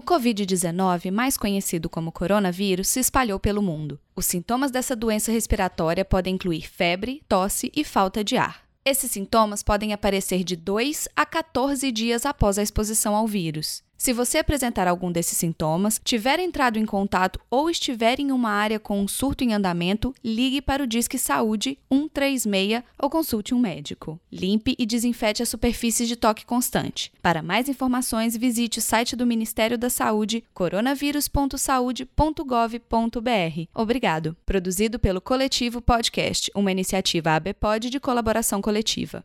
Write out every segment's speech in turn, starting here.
O Covid-19, mais conhecido como coronavírus, se espalhou pelo mundo. Os sintomas dessa doença respiratória podem incluir febre, tosse e falta de ar. Esses sintomas podem aparecer de 2 a 14 dias após a exposição ao vírus. Se você apresentar algum desses sintomas, tiver entrado em contato ou estiver em uma área com um surto em andamento, ligue para o Disque Saúde 136 ou consulte um médico. Limpe e desinfete as superfícies de toque constante. Para mais informações, visite o site do Ministério da Saúde, coronavírus.saude.gov.br. Obrigado. Produzido pelo Coletivo Podcast, uma iniciativa ABPOD de colaboração coletiva.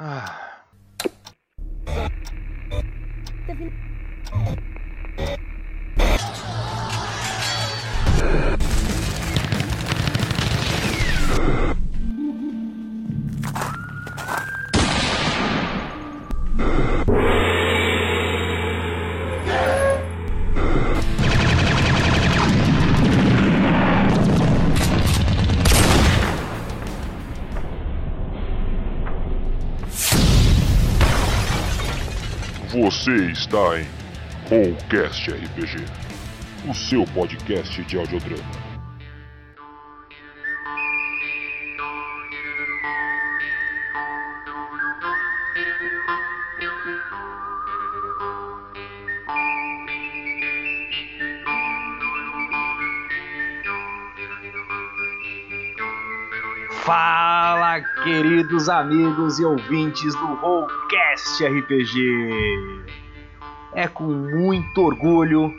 Ah. Você está em Rollcast RPG, o seu podcast de audiodrama. Queridos amigos e ouvintes do Rollcast RPG. É com muito orgulho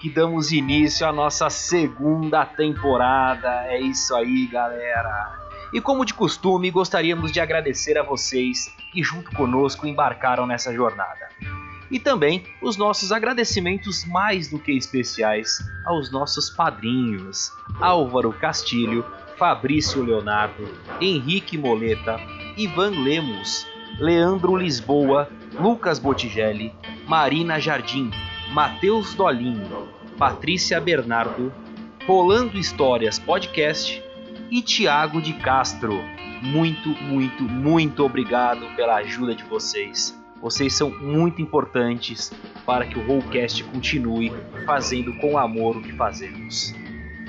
que damos início à nossa segunda temporada. É isso aí, galera. E como de costume, gostaríamos de agradecer a vocês que junto conosco embarcaram nessa jornada. E também os nossos agradecimentos mais do que especiais aos nossos padrinhos, Álvaro Castilho, Fabrício Leonardo, Henrique Moleta, Ivan Lemos, Leandro Lisboa, Lucas Botigelli, Marina Jardim, Matheus Dolinho, Patrícia Bernardo, Rolando Histórias Podcast e Tiago de Castro. Muito, muito, muito obrigado pela ajuda de vocês. Vocês são muito importantes para que o Rollcast continue fazendo com amor o que fazemos.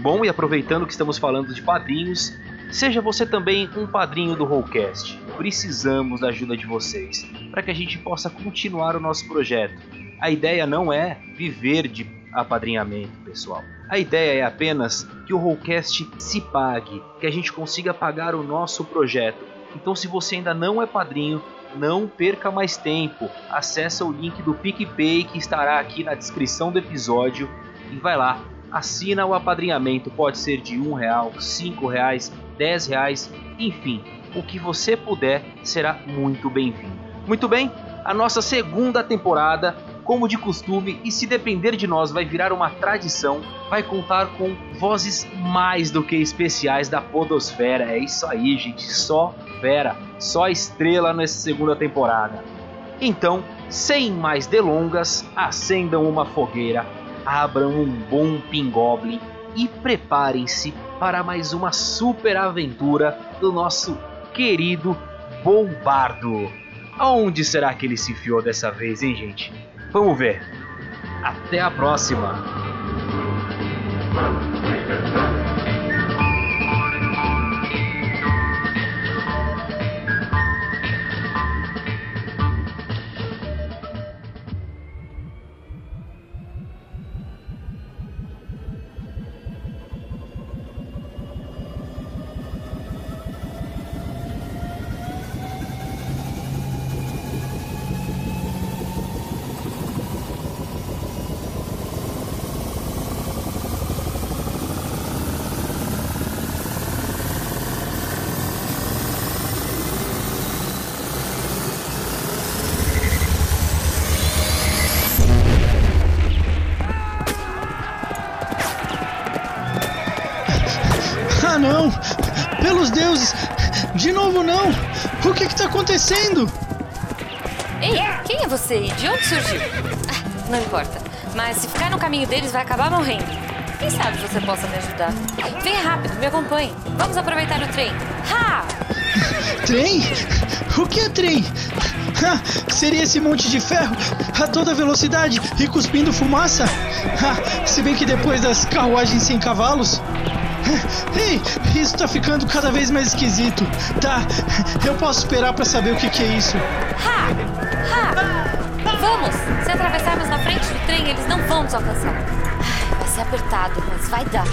Bom, e aproveitando que estamos falando de padrinhos, seja você também um padrinho do Rollcast. Precisamos da ajuda de vocês para que a gente possa continuar o nosso projeto. A ideia não é viver de apadrinhamento, pessoal. A ideia é apenas que o Rollcast se pague, que a gente consiga pagar o nosso projeto. Então, se você ainda não é padrinho, não perca mais tempo. Acesse o link do PicPay que estará aqui na descrição do episódio e vai lá, assina o apadrinhamento. Pode ser de um real, cinco reais, dez reais, enfim, o que você puder será muito bem-vindo. Muito bem, a nossa segunda temporada, como de costume, e se depender de nós, vai virar uma tradição, vai contar com vozes mais do que especiais da Podosfera. É isso aí, gente, só fera, só estrela nessa segunda temporada. Então, sem mais delongas, acendam uma fogueira, abram um bom pingoblin e preparem-se para mais uma super aventura do nosso querido Bombardo. Aonde será que ele se enfiou dessa vez, hein, gente? Vamos ver. Até a próxima. Não! Pelos deuses! De novo, não! O que que tá acontecendo? Ei, quem é você e de onde surgiu? Ah, não importa. Mas se ficar no caminho deles, vai acabar morrendo. Quem sabe você possa me ajudar? Venha rápido, me acompanhe. Vamos aproveitar o trem. Ha! Trem? O que é trem? Ah, seria esse monte de ferro a toda velocidade e cuspindo fumaça? Ah, se bem que depois das carruagens sem cavalos. Ei, isso tá ficando cada vez mais esquisito. Tá, eu posso esperar pra saber o que, que é isso. Ha! Ha! Vamos! Se atravessarmos na frente do trem, eles não vão nos alcançar. Ai, Vai ser apertado, mas vai dar.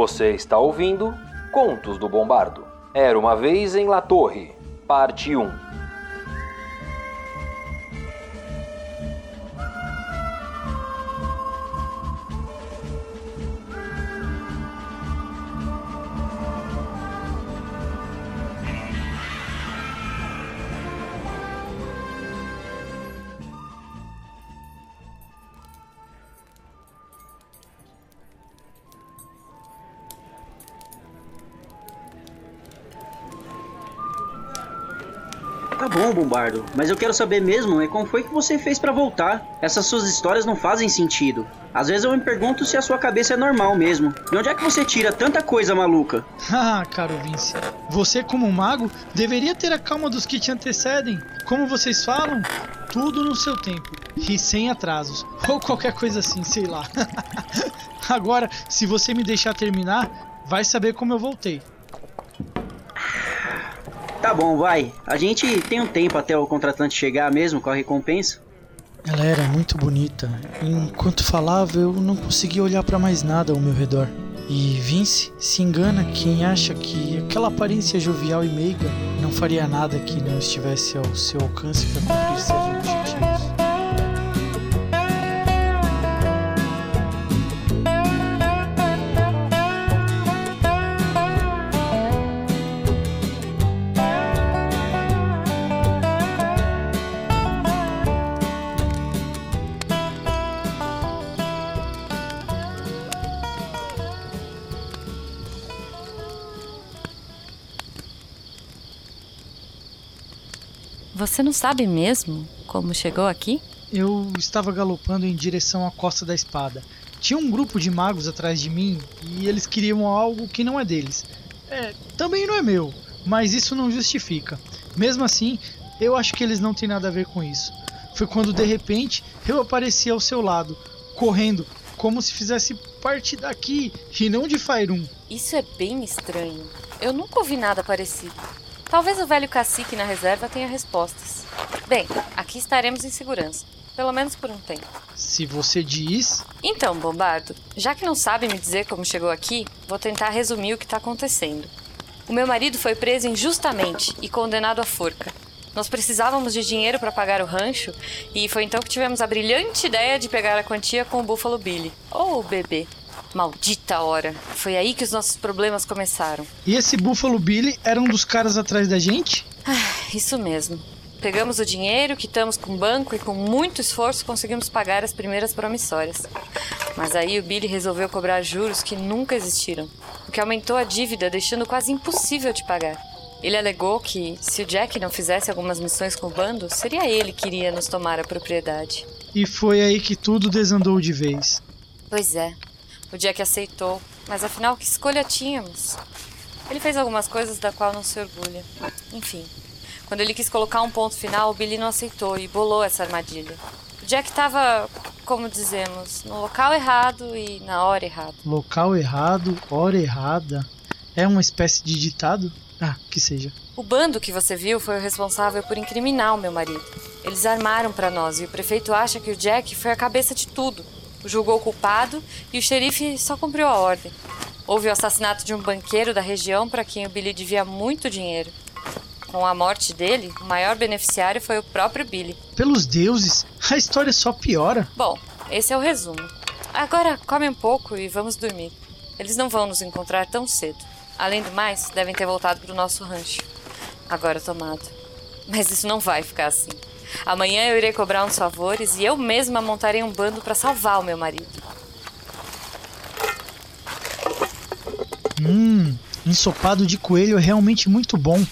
Você está ouvindo Contos do Bombardo. Era uma vez em La Torre, parte 1. Mas eu quero saber mesmo é como foi que você fez pra voltar. Essas suas histórias não fazem sentido. Às vezes eu me pergunto se a sua cabeça é normal mesmo. De onde é que você tira tanta coisa maluca? Ah, caro Vince, você como um mago deveria ter a calma dos que te antecedem. Como vocês falam, tudo no seu tempo e sem atrasos. Ou qualquer coisa assim, sei lá. Agora, se você me deixar terminar, vai saber como eu voltei. Tá bom, vai. A gente tem um tempo até o contratante chegar mesmo com a recompensa. Ela era muito bonita. Enquanto falava, eu não conseguia olhar para mais nada ao meu redor. E Vince se engana quem acha que aquela aparência jovial e meiga não faria nada que não estivesse ao seu alcance para cumprir seus objetivos. Você não sabe mesmo como chegou aqui? Eu estava galopando em direção à Costa da Espada. Tinha um grupo de magos atrás de mim e eles queriam algo que não é deles. É, também não é meu, mas isso não justifica. Mesmo assim, eu acho que eles não têm nada a ver com isso. Foi quando de repente eu apareci ao seu lado, correndo, como se fizesse parte daqui e não de Fairum. Isso é bem estranho. Eu nunca ouvi nada parecido. Talvez o velho cacique na reserva tenha respostas. Bem, aqui estaremos em segurança. Pelo menos por um tempo. Se você diz. Então, Bombardo, já que não sabe me dizer como chegou aqui, vou tentar resumir o que está acontecendo. O meu marido foi preso injustamente e condenado à forca. Nós precisávamos de dinheiro para pagar o rancho e foi então que tivemos a brilhante ideia de pegar a quantia com o Buffalo Billy, ou o bebê. Maldita hora! Foi aí que os nossos problemas começaram. E esse Buffalo Billy era um dos caras atrás da gente? Ah, isso mesmo. Pegamos o dinheiro, quitamos com o banco e com muito esforço conseguimos pagar as primeiras promissórias. Mas aí o Billy resolveu cobrar juros que nunca existiram, o que aumentou a dívida, deixando quase impossível de pagar. Ele alegou que, se o Jack não fizesse algumas missões com o bando, seria ele que iria nos tomar a propriedade. E foi aí que tudo desandou de vez. Pois é, o Jack aceitou, mas afinal, que escolha tínhamos? Ele fez algumas coisas da qual não se orgulha. Enfim, quando ele quis colocar um ponto final, o Billy não aceitou e bolou essa armadilha. O Jack estava como dizemos, no local errado e na hora errada. Local errado, hora errada. É uma espécie de ditado? Ah, que seja. O bando que você viu foi o responsável por incriminar o meu marido. Eles armaram para nós e o prefeito acha que o Jack foi a cabeça de tudo. O julgou culpado e o xerife só cumpriu a ordem. Houve o assassinato de um banqueiro da região para quem o Billy devia muito dinheiro. Com a morte dele, o maior beneficiário foi o próprio Billy. Pelos deuses, a história só piora. Bom, esse é o resumo. Agora come um pouco e vamos dormir. Eles não vão nos encontrar tão cedo. Além do mais, devem ter voltado para o nosso rancho. Agora tomado. Mas isso não vai ficar assim. Amanhã eu irei cobrar uns favores e eu mesma montarei um bando para salvar o meu marido. Hum, ensopado de coelho é realmente muito bom.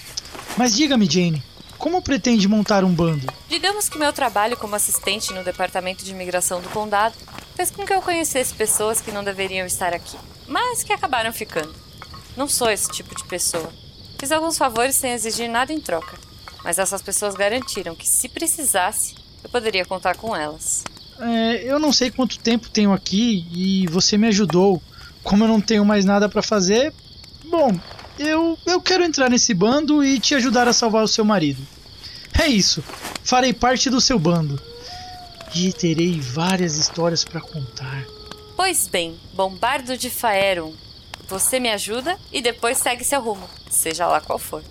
Mas diga-me, Jane, como pretende montar um bando? Digamos que meu trabalho como assistente no departamento de imigração do condado fez com que eu conhecesse pessoas que não deveriam estar aqui, mas que acabaram ficando. Não sou esse tipo de pessoa. Fiz alguns favores sem exigir nada em troca, mas essas pessoas garantiram que se precisasse, eu poderia contar com elas. É, eu não sei quanto tempo tenho aqui e você me ajudou. Como eu não tenho mais nada para fazer, bom, eu, eu quero entrar nesse bando e te ajudar a salvar o seu marido. É isso, farei parte do seu bando. E terei várias histórias para contar. Pois bem, Bombardo de Faeron, você me ajuda e depois segue seu rumo, seja lá qual for.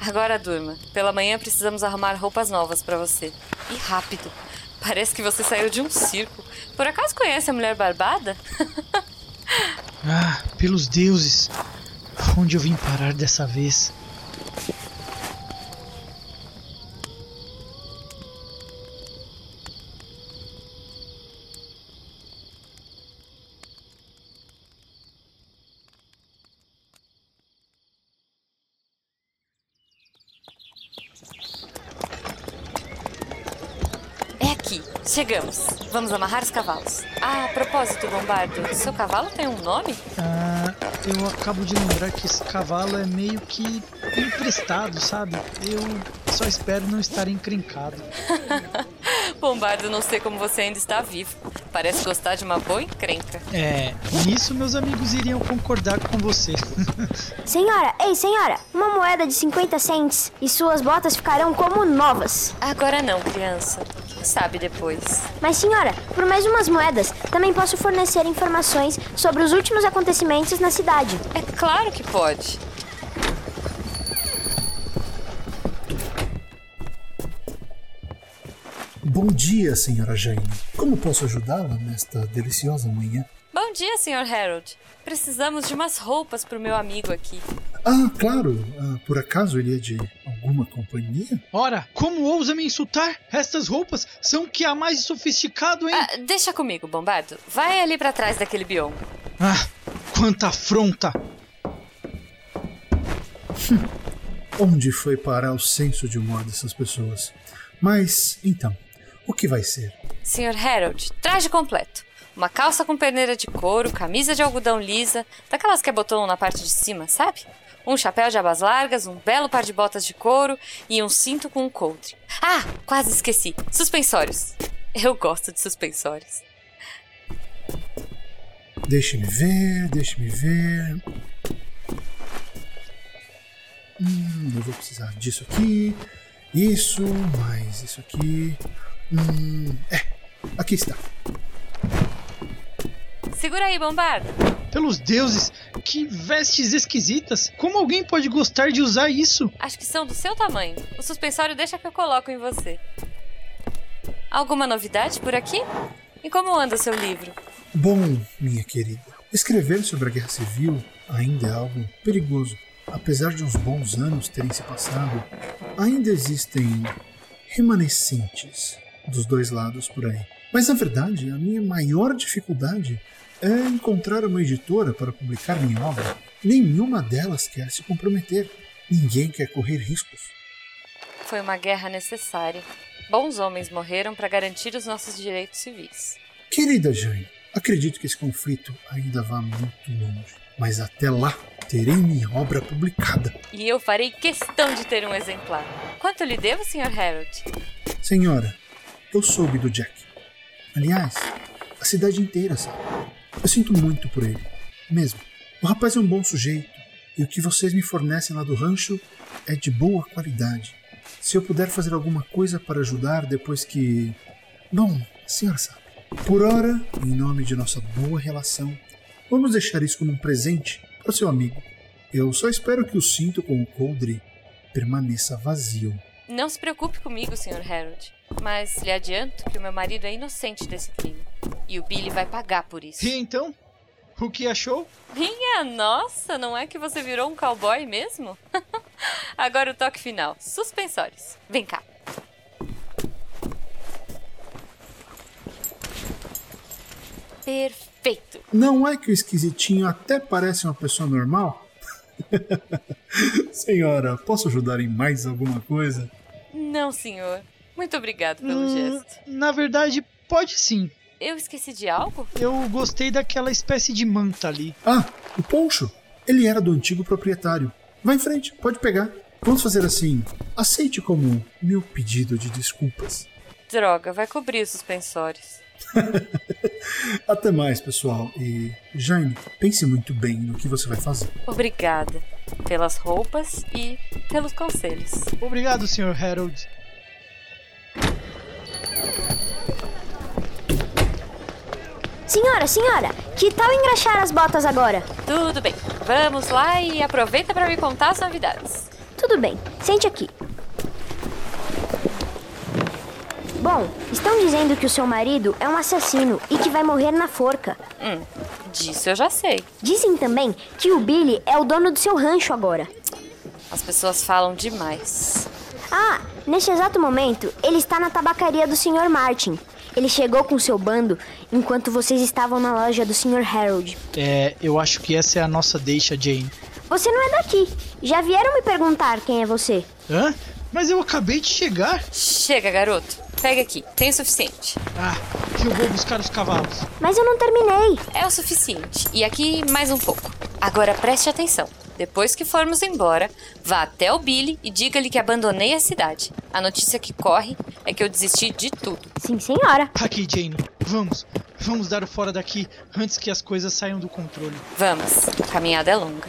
Agora durma. Pela manhã precisamos arrumar roupas novas para você. E rápido. Parece que você saiu de um circo. Por acaso conhece a mulher barbada? ah, pelos deuses. Onde eu vim parar dessa vez? É aqui. Chegamos. Vamos amarrar os cavalos. Ah, a propósito, Bombardo, seu cavalo tem um nome? Ah, eu acabo de lembrar que esse cavalo é meio que emprestado, sabe? Eu só espero não estar encrencado. Bombardo, não sei como você ainda está vivo. Parece gostar de uma boa encrenca. É, nisso meus amigos iriam concordar com você. Senhora, ei senhora, uma moeda de 50 cents e suas botas ficarão como novas. Agora não, criança. Sabe depois. Mas senhora, por mais umas moedas, também posso fornecer informações sobre os últimos acontecimentos na cidade. É claro que pode. Bom dia, senhora Jane. Como posso ajudá-la nesta deliciosa manhã? Bom dia, Sr. Harold. Precisamos de umas roupas para o meu amigo aqui. Ah, claro. Ah, por acaso ele é de alguma companhia? Ora, como ousa me insultar? Estas roupas são o que há mais sofisticado, hein? Ah, deixa comigo, Bombardo. Vai ali para trás daquele bioma. Ah, quanta afronta! Onde foi parar o senso de humor dessas pessoas? Mas, então, o que vai ser? Sr. Harold, traje completo. Uma calça com perneira de couro, camisa de algodão lisa, daquelas que abotoam na parte de cima, sabe? Um chapéu de abas largas, um belo par de botas de couro e um cinto com um coldre. Ah, quase esqueci. Suspensórios. Eu gosto de suspensórios. Deixe-me ver, deixe-me ver. Hum, eu vou precisar disso aqui. Isso, mais isso aqui. Hum, é, aqui está. Segura aí, Bombardo. Pelos deuses, que vestes esquisitas! Como alguém pode gostar de usar isso? Acho que são do seu tamanho. O suspensório deixa que eu coloco em você. Alguma novidade por aqui? E como anda seu livro? Bom, minha querida, escrever sobre a guerra civil ainda é algo perigoso. Apesar de uns bons anos terem se passado, ainda existem remanescentes dos dois lados por aí. Mas na verdade, a minha maior dificuldade é encontrar uma editora para publicar minha obra. Nenhuma delas quer se comprometer. Ninguém quer correr riscos. Foi uma guerra necessária. Bons homens morreram para garantir os nossos direitos civis. Querida Jane, acredito que esse conflito ainda vá muito longe. Mas até lá, terei minha obra publicada. E eu farei questão de ter um exemplar. Quanto lhe devo, Sr. Harold? Senhora, eu soube do Jack. Aliás, a cidade inteira sabe. Eu sinto muito por ele, mesmo. O rapaz é um bom sujeito e o que vocês me fornecem lá do rancho é de boa qualidade. Se eu puder fazer alguma coisa para ajudar depois que. Bom, a senhora sabe. Por hora, em nome de nossa boa relação, vamos deixar isso como um presente para seu amigo. Eu só espero que o cinto com o coldre permaneça vazio. Não se preocupe comigo, Sr. Harold. Mas lhe adianto que o meu marido é inocente desse crime. E o Billy vai pagar por isso. E então? O que achou? Minha nossa, não é que você virou um cowboy mesmo? Agora o toque final. Suspensórios. Vem cá. Perfeito. Não é que o esquisitinho até parece uma pessoa normal? Senhora, posso ajudar em mais alguma coisa? Não, senhor. Muito obrigado pelo hum, gesto. Na verdade, pode sim. Eu esqueci de algo? Eu gostei daquela espécie de manta ali. Ah, o poncho. Ele era do antigo proprietário. Vá em frente, pode pegar. Vamos fazer assim. Aceite como meu pedido de desculpas. Droga, vai cobrir os suspensórios. Até mais, pessoal. E, Jane, pense muito bem no que você vai fazer. Obrigada pelas roupas e pelos conselhos. Obrigado, Sr. Harold. Senhora, senhora, que tal engraxar as botas agora? Tudo bem. Vamos lá e aproveita para me contar as novidades. Tudo bem. Sente aqui. Bom, estão dizendo que o seu marido é um assassino e que vai morrer na forca. Hum, disso eu já sei. Dizem também que o Billy é o dono do seu rancho agora. As pessoas falam demais. Ah, nesse exato momento, ele está na tabacaria do Sr. Martin. Ele chegou com seu bando enquanto vocês estavam na loja do Sr. Harold. É, eu acho que essa é a nossa deixa, Jane. Você não é daqui. Já vieram me perguntar quem é você. Hã? Mas eu acabei de chegar. Chega, garoto. Pega aqui, tem o suficiente. Ah, que eu vou buscar os cavalos. Mas eu não terminei. É o suficiente. E aqui mais um pouco. Agora preste atenção. Depois que formos embora, vá até o Billy e diga-lhe que abandonei a cidade. A notícia que corre é que eu desisti de tudo. Sim, senhora. Aqui, Jane. Vamos. Vamos dar o fora daqui antes que as coisas saiam do controle. Vamos. A caminhada é longa.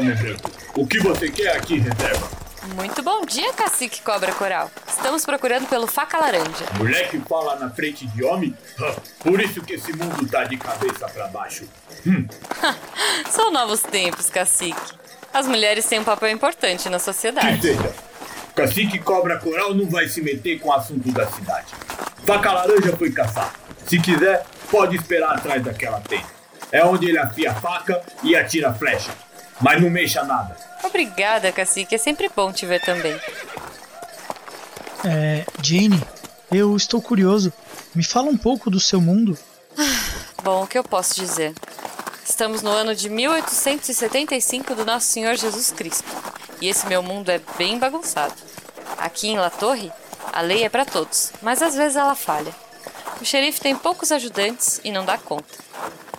Branco. O que você quer aqui, reserva? Muito bom dia, cacique cobra coral. Estamos procurando pelo faca laranja. Mulher que fala na frente de homem? Por isso que esse mundo tá de cabeça para baixo. Hum. São novos tempos, cacique. As mulheres têm um papel importante na sociedade. Que seja. Cacique cobra coral não vai se meter com o assunto da cidade. Faca laranja foi caçar. Se quiser, pode esperar atrás daquela tenda. É onde ele afia a faca e atira a flecha. Mas não mexa nada. Obrigada, cacique. É sempre bom te ver também. É. Jane, eu estou curioso. Me fala um pouco do seu mundo. Bom, o que eu posso dizer? Estamos no ano de 1875 do Nosso Senhor Jesus Cristo. E esse meu mundo é bem bagunçado. Aqui em La Torre, a lei é para todos, mas às vezes ela falha. O xerife tem poucos ajudantes e não dá conta.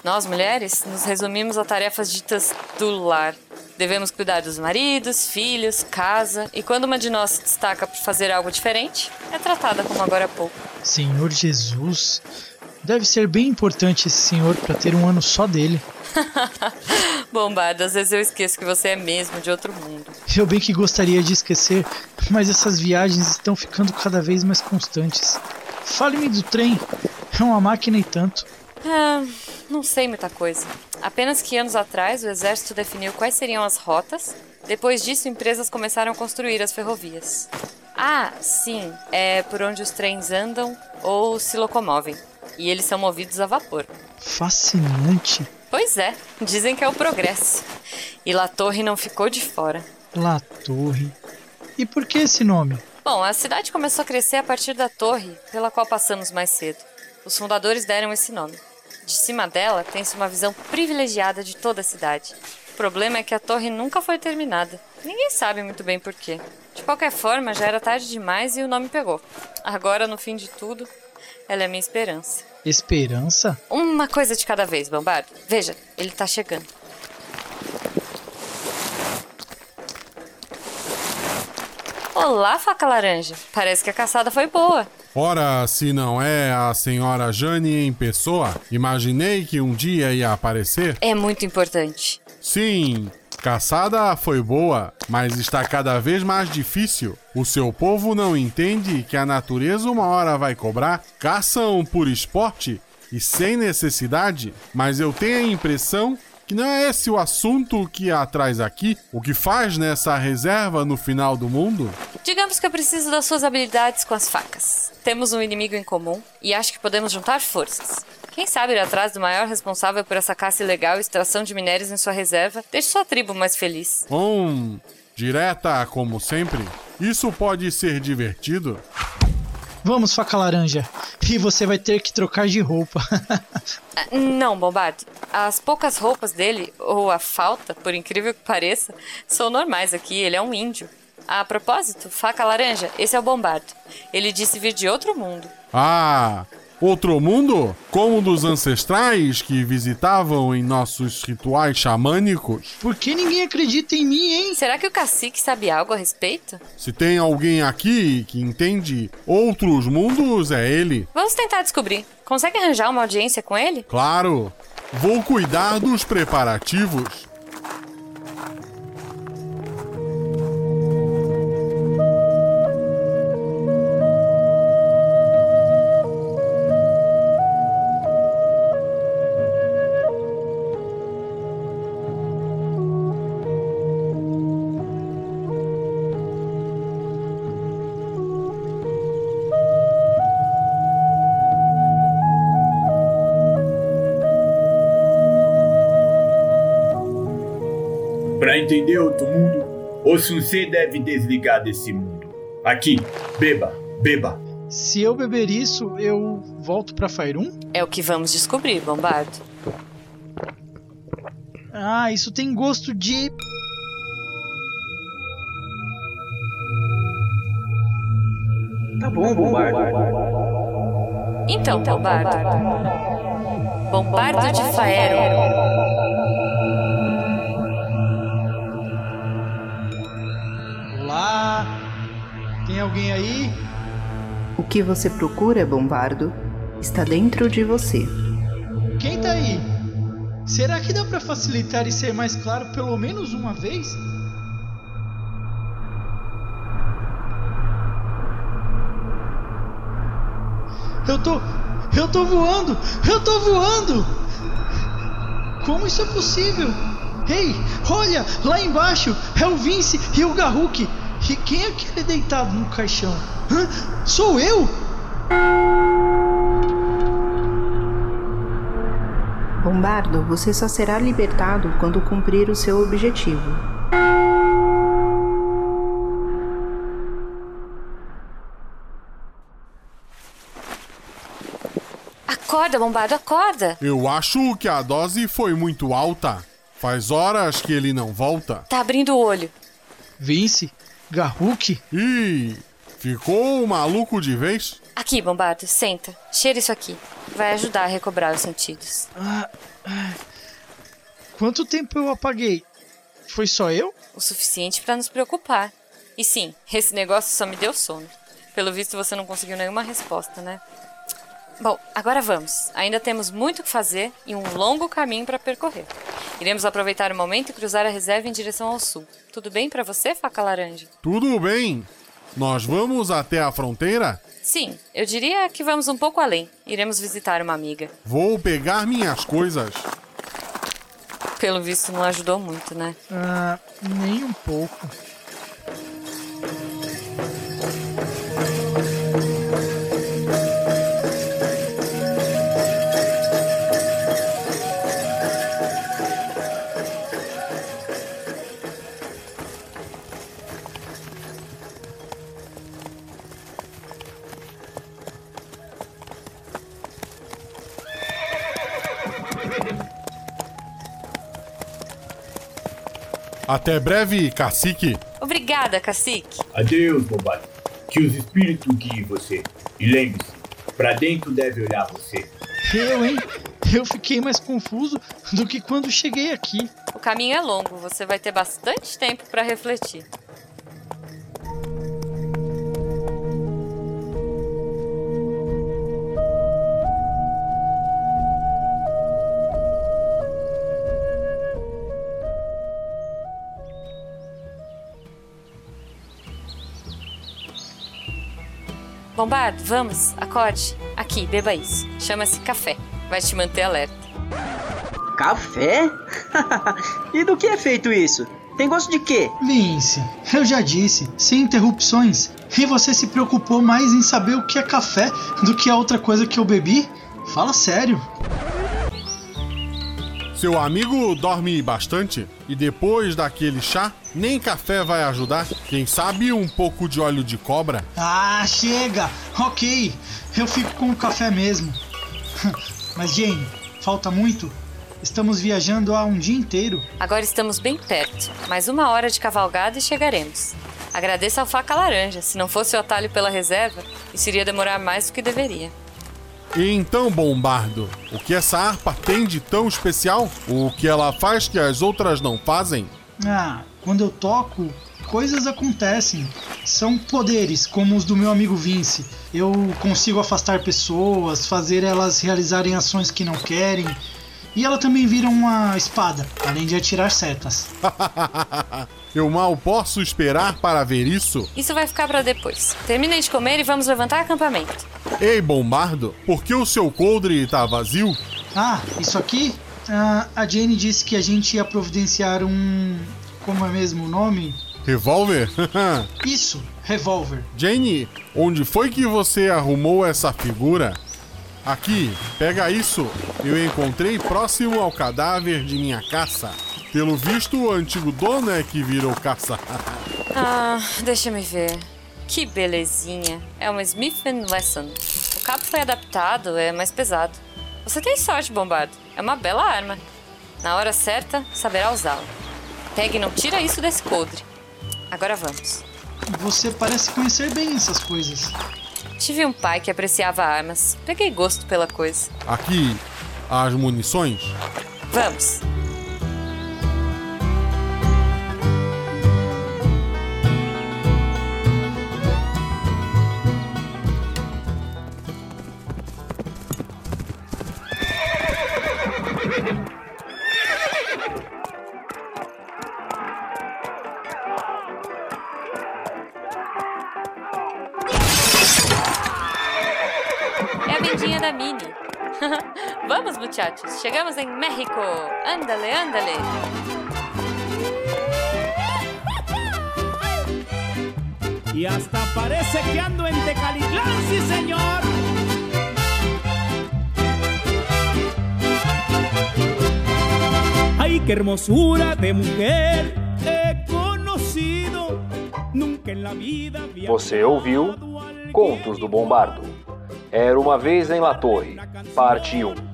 Nós, mulheres, nos resumimos a tarefas ditas do lar. Devemos cuidar dos maridos, filhos, casa, e quando uma de nós se destaca por fazer algo diferente, é tratada como agora há pouco. Senhor Jesus, deve ser bem importante esse senhor para ter um ano só dele. Bombardo, às vezes eu esqueço que você é mesmo de outro mundo. Eu bem que gostaria de esquecer, mas essas viagens estão ficando cada vez mais constantes. Fale-me do trem. É uma máquina e tanto. Ah, não sei muita coisa. Apenas que anos atrás o exército definiu quais seriam as rotas. Depois disso, empresas começaram a construir as ferrovias. Ah, sim, é por onde os trens andam ou se locomovem. E eles são movidos a vapor. Fascinante. Pois é, dizem que é o progresso. E La Torre não ficou de fora. La Torre. E por que esse nome? Bom, a cidade começou a crescer a partir da torre pela qual passamos mais cedo. Os fundadores deram esse nome. De cima dela tem-se uma visão privilegiada de toda a cidade. O problema é que a torre nunca foi terminada. Ninguém sabe muito bem por quê. De qualquer forma, já era tarde demais e o nome pegou. Agora, no fim de tudo, ela é minha esperança. Esperança? Uma coisa de cada vez, Bombardo. Veja, ele tá chegando. Olá, faca laranja. Parece que a caçada foi boa. Ora, se não é a senhora Jane em pessoa, imaginei que um dia ia aparecer. É muito importante. Sim, caçada foi boa, mas está cada vez mais difícil. O seu povo não entende que a natureza uma hora vai cobrar. Caçam por esporte e sem necessidade, mas eu tenho a impressão que não é esse o assunto que a traz aqui, o que faz nessa reserva no final do mundo? Digamos que eu preciso das suas habilidades com as facas. Temos um inimigo em comum e acho que podemos juntar forças. Quem sabe ir atrás do maior responsável por essa caça ilegal e extração de minérios em sua reserva deixe sua tribo mais feliz. Hum, direta como sempre. Isso pode ser divertido. Vamos, faca laranja. E você vai ter que trocar de roupa. Ah, Não, Bombardo. As poucas roupas dele, ou a falta, por incrível que pareça, são normais aqui. Ele é um índio. A propósito, faca laranja, esse é o Bombardo. Ele disse vir de outro mundo. Ah, outro mundo? Como dos ancestrais que visitavam em nossos rituais xamânicos? Por que ninguém acredita em mim, hein? Será que o cacique sabe algo a respeito? Se tem alguém aqui que entende outros mundos, é ele. Vamos tentar descobrir. Consegue arranjar uma audiência com ele? Claro, vou cuidar dos preparativos. Pra entender outro mundo, o Sunsê deve desligar desse mundo. Aqui, beba, beba. Se eu beber isso, eu volto pra Fairum? É o que vamos descobrir, Bombardo. Ah, isso tem gosto de. Tá bom, Bombardo. Então, Bombardo. Bombardo de Faero. Alguém aí? O que você procura, Bombardo, está dentro de você. Quem tá aí? Será que dá pra facilitar e ser mais claro pelo menos uma vez? Eu tô. Eu tô voando! Eu tô voando! Como isso é possível? Ei, olha! Lá embaixo é o Vince e o Garruk! E quem é aquele deitado no caixão? Hã? Sou eu? Bombardo, você só será libertado quando cumprir o seu objetivo. Acorda, Bombardo, acorda. Eu acho que a dose foi muito alta. Faz horas que ele não volta. Tá abrindo o olho. Vince? Garruk? Ih, ficou maluco de vez? Aqui, Bombardo, senta. Cheira isso aqui. Vai ajudar a recobrar os sentidos. Ah, ah. Quanto tempo eu apaguei? Foi só eu? O suficiente pra nos preocupar. E sim, esse negócio só me deu sono. Pelo visto, você não conseguiu nenhuma resposta, né? Bom, agora vamos. Ainda temos muito o que fazer e um longo caminho para percorrer. Iremos aproveitar o momento e cruzar a reserva em direção ao sul. Tudo bem para você, faca laranja? Tudo bem. Nós vamos até a fronteira? Sim, eu diria que vamos um pouco além. Iremos visitar uma amiga. Vou pegar minhas coisas. Pelo visto, não ajudou muito, né? Ah, nem um pouco. Até breve, cacique. Obrigada, cacique. Adeus, Bombardo. Que os espíritos guiem você. E lembre-se, pra dentro deve olhar você. Eu, hein? Eu fiquei mais confuso do que quando cheguei aqui. O caminho é longo, você vai ter bastante tempo para refletir. Bombardo, vamos, acorde. Aqui, beba isso. Chama-se café. Vai te manter alerta. Café? e do que é feito isso? Tem gosto de quê? Vince, eu já disse, sem interrupções. E você se preocupou mais em saber o que é café do que a outra coisa que eu bebi? Fala sério. Seu amigo dorme bastante e depois daquele chá, nem café vai ajudar. Quem sabe um pouco de óleo de cobra? Ah, chega! Ok, eu fico com o café mesmo. Mas Jane, falta muito? Estamos viajando há um dia inteiro. Agora estamos bem perto. Mais uma hora de cavalgada e chegaremos. Agradeço ao faca laranja. Se não fosse o atalho pela reserva, isso iria demorar mais do que deveria. E então, Bombardo, o que essa harpa tem de tão especial? O que ela faz que as outras não fazem? Ah, quando eu toco, coisas acontecem. São poderes, como os do meu amigo Vince. Eu consigo afastar pessoas, fazer elas realizarem ações que não querem. E ela também vira uma espada, além de atirar setas. Eu mal posso esperar para ver isso. Isso vai ficar para depois. Terminem de comer e vamos levantar acampamento. Ei, Bombardo, por que o seu coldre tá vazio? Ah, isso aqui? Ah, a Jane disse que a gente ia providenciar um. Como é mesmo o nome? Revólver? isso, revólver. Jane, onde foi que você arrumou essa figura? Aqui, pega isso. Eu encontrei próximo ao cadáver de minha caça. Pelo visto, o antigo dono é que virou caça. ah, deixa-me ver. Que belezinha. É uma Smith Wesson. O cabo foi adaptado, é mais pesado. Você tem sorte, Bombardo. É uma bela arma. Na hora certa, saberá usá-la. Pegue e não tira isso desse coldre. Agora vamos. Você parece conhecer bem essas coisas. Tive um pai que apreciava armas. Peguei gosto pela coisa. Aqui, as munições? Vamos. Chegamos em México. Ándale, ándale. Y hasta parece que ando en Tecalitlán, sí señor. Ay, qué hermosura de mujer he conocido. Nunca en la vida había Você ouviu Contos do Bombardo era uma vez em La Torre, parte 1.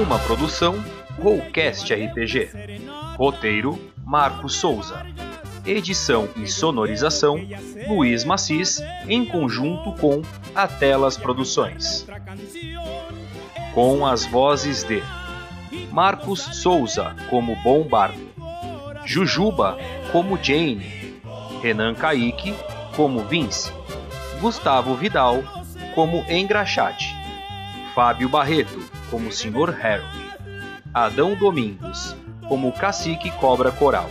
Uma produção Rollcast RPG. Roteiro Marcos Souza. Edição e sonorização Luiz Macis, em conjunto com A Telas Produções. Com as vozes de Marcos Souza como Bombardo, Jujuba como Jane, Renan Kaique como Vince, Gustavo Vidal como Engraxate, Fábio Barreto como Sr. Harry, Adão Domingos como Cacique Cobra Coral,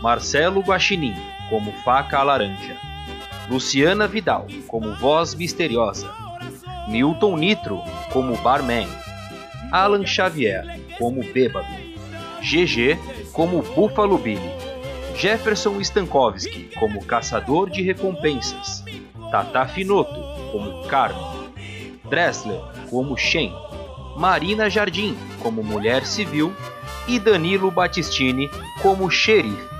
Marcelo Guaxinim como Faca Laranja, Luciana Vidal como Voz Misteriosa, Milton Nitro como Barman, Alan Xavier como Bêbado, GG como Buffalo Billy, Jefferson Stankowski como Caçador de Recompensas, Tata Finoto como Carmen, Dressler como Shen, Marina Jardim como mulher civil e Danilo Battistini como xerife.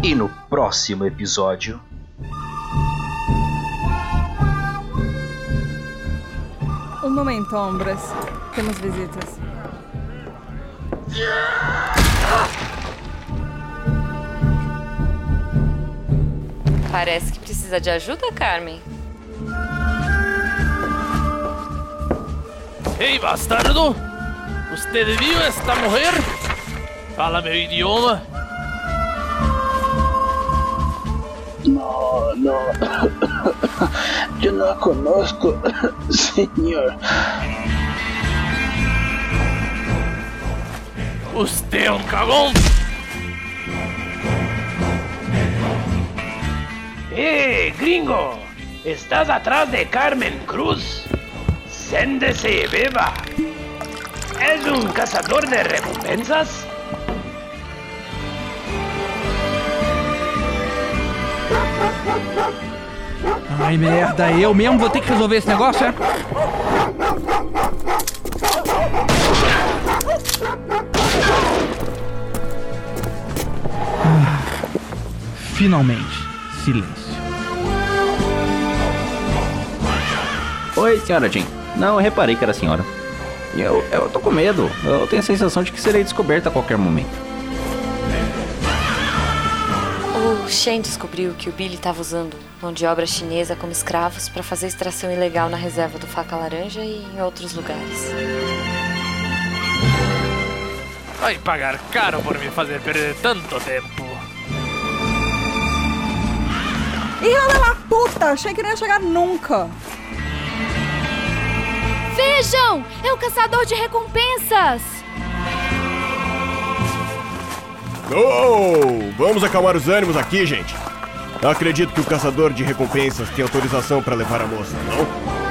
E no próximo episódio. Um momento, hombres. Temos visitas. Parece que precisa de ajuda, Carmen. Ei, bastardo! Você viu esta mulher? Fala meu idioma. No, no. Yo no la conozco, señor. É um cagão! ¡Eh, gringo! ¿Estás atrás de Carmen Cruz? Séndese beba. ¿Es un cazador de recompensas? Ai, merda, eu mesmo vou ter que resolver esse negócio, é? Ah, finalmente, silêncio. Oi, senhora Jean. Não, eu reparei que era a senhora. Eu, eu tô com medo. Eu tenho a sensação de que serei descoberta a qualquer momento. O Shen descobriu que o Billy estava usando mão de obra chinesa como escravos para fazer extração ilegal na reserva do Faca Laranja e em outros lugares. Vai pagar caro por me fazer perder tanto tempo. Ih, olha lá, puta! Achei que não ia chegar nunca. Vejam! É o caçador de recompensas! Oh! Vamos acalmar os ânimos aqui, gente. Acredito que o caçador de recompensas tenha autorização para levar a moça, não?